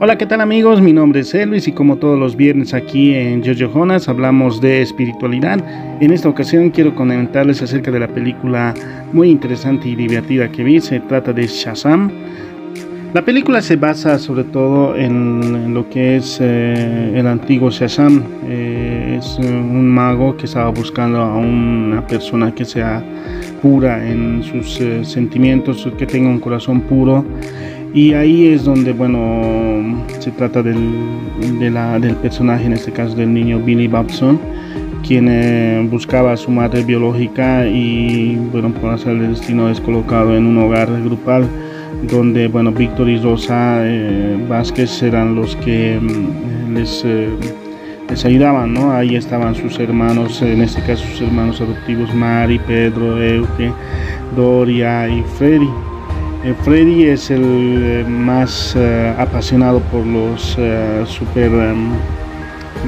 Hola, ¿qué tal amigos? Mi nombre es Elvis y como todos los viernes aquí en Jojo Jonas hablamos de espiritualidad. En esta ocasión quiero comentarles acerca de la película muy interesante y divertida que vi. Se trata de Shazam. La película se basa sobre todo en, lo que es eh, el antiguo Shazam. Eh, es un mago que estaba buscando a una persona que sea pura en sus eh, sentimientos, que tenga un corazón puro y ahí es donde, bueno, se trata del, del personaje, en este caso del niño Billy Babson, quien eh, buscaba a su madre biológica y, bueno, por hacer el destino es colocado en un hogar grupal donde, bueno, Víctor y Rosa eh, Vázquez eran los que mm, les, eh, les ayudaban, ¿no? Ahí estaban sus hermanos, en este caso sus hermanos adoptivos, Mari, Pedro, Euge, Doria y Freddy. Eh, Freddy es el eh, más eh, apasionado por los, super, em,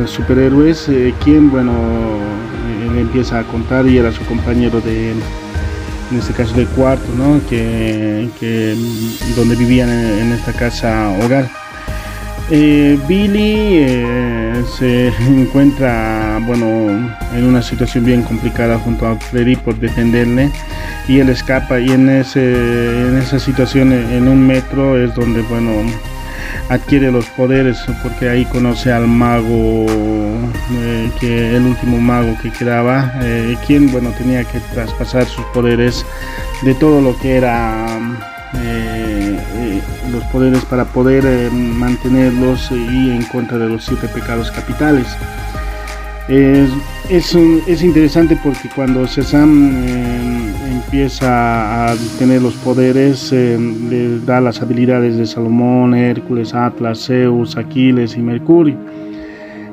superhéroes, quien, bueno, él empieza a contar y era su compañero de, en este caso de cuarto, ¿no? que, donde vivían en, esta casa hogar. Billy se encuentra, bueno, en una situación bien complicada junto a Freddy por defenderle y él escapa. Y en, ese, en esa situación en un metro es donde bueno adquiere los poderes porque ahí conoce al mago eh, que el último mago que quedaba eh, quien bueno tenía que traspasar sus poderes de todo lo que era eh, poderes para poder mantenerlos y en contra de los siete pecados capitales es, es, interesante porque cuando Cezanne empieza a tener los poderes, eh, le da las habilidades de Salomón, Hércules, Atlas, Zeus, Aquiles y Mercurio.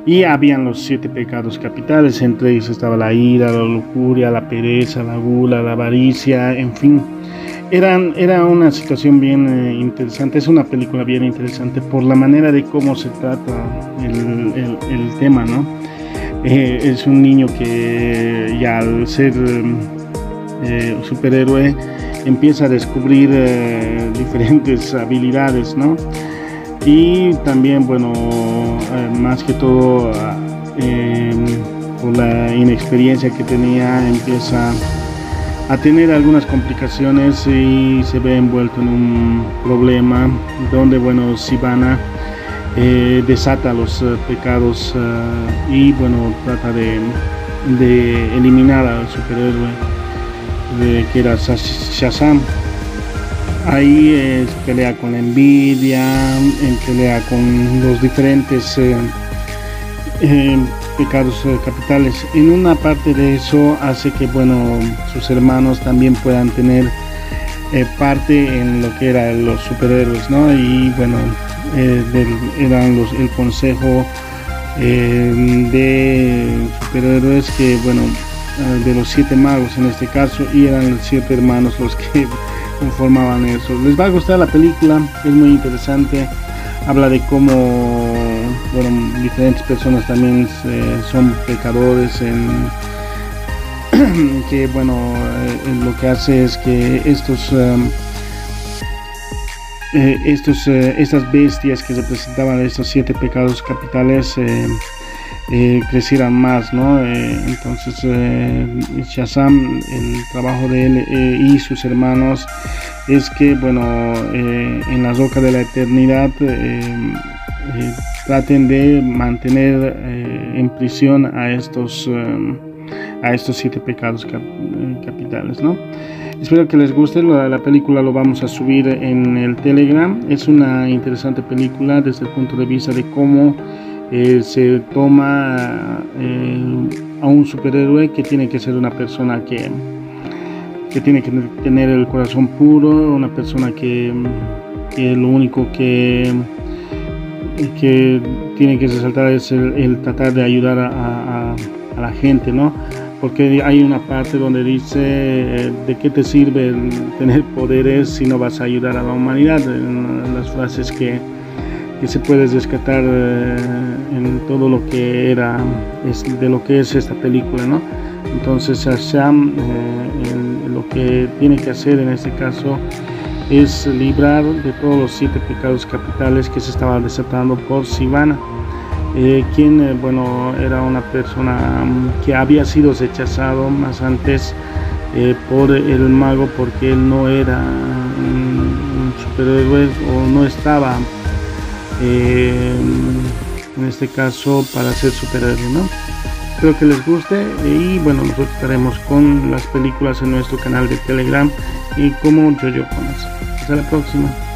Y habían los siete pecados capitales, entre ellos estaba la ira, la lujuria, la pereza, la gula, la avaricia, en fin. Eran, era una situación bien eh, interesante, es una película bien interesante por la manera de cómo se trata el, el, tema, ¿no? Eh, es un niño que ya al ser eh, superhéroe empieza a descubrir eh, diferentes habilidades, ¿no? Y también, bueno, eh, más que todo por la inexperiencia que tenía, empieza a tener algunas complicaciones y se ve envuelto en un problema donde, bueno, Sivana desata los pecados y, bueno, trata de, de eliminar al superhéroe que era Shazam. Ahí es pelea con la envidia, en pelea con los diferentes eh, eh, pecados eh, capitales. En una parte de eso hace que bueno sus hermanos también puedan tener parte en lo que eran los superhéroes, ¿no? Y bueno, eran los, el consejo de superhéroes que bueno eh, de los siete magos en este caso y eran los siete hermanos los que conformaban eso. Les va a gustar la película, es muy interesante, habla de cómo bueno, diferentes personas también eh, son pecadores en que bueno eh, lo que hace es que estos estos estas bestias que representaban estos siete pecados capitales eh, crecieran más, ¿no? Eh, entonces eh, Shazam, el trabajo de él eh, y sus hermanos es que, bueno, en la roca de la eternidad traten de mantener en prisión a estos a estos siete pecados capitales, ¿no? Espero que les guste, la, la, película lo vamos a subir en el Telegram, es una interesante película desde el punto de vista de cómo eh, se toma eh, a un superhéroe que tiene que ser una persona que, que tiene que tener el corazón puro, una persona que, lo único que, que tiene que resaltar es el, tratar de ayudar a, la gente, ¿no? Porque hay una parte donde dice eh, de qué te sirve tener poderes si no vas a ayudar a la humanidad, en las frases que, que se puede rescatar eh, en todo lo que era es, de lo que es esta película no entonces Sam eh, lo que tiene que hacer en este caso es librar de todos los siete pecados capitales que se estaban desatando por Sivana, eh, quien, eh, bueno, era una persona mm, que había sido rechazado más antes eh, por el mago porque él no era un, superhéroe o no estaba, en este caso, para ser superhéroe, ¿no? Espero que les guste y bueno, nosotros estaremos con las películas en nuestro canal de Telegram y como yo yo Hasta la próxima.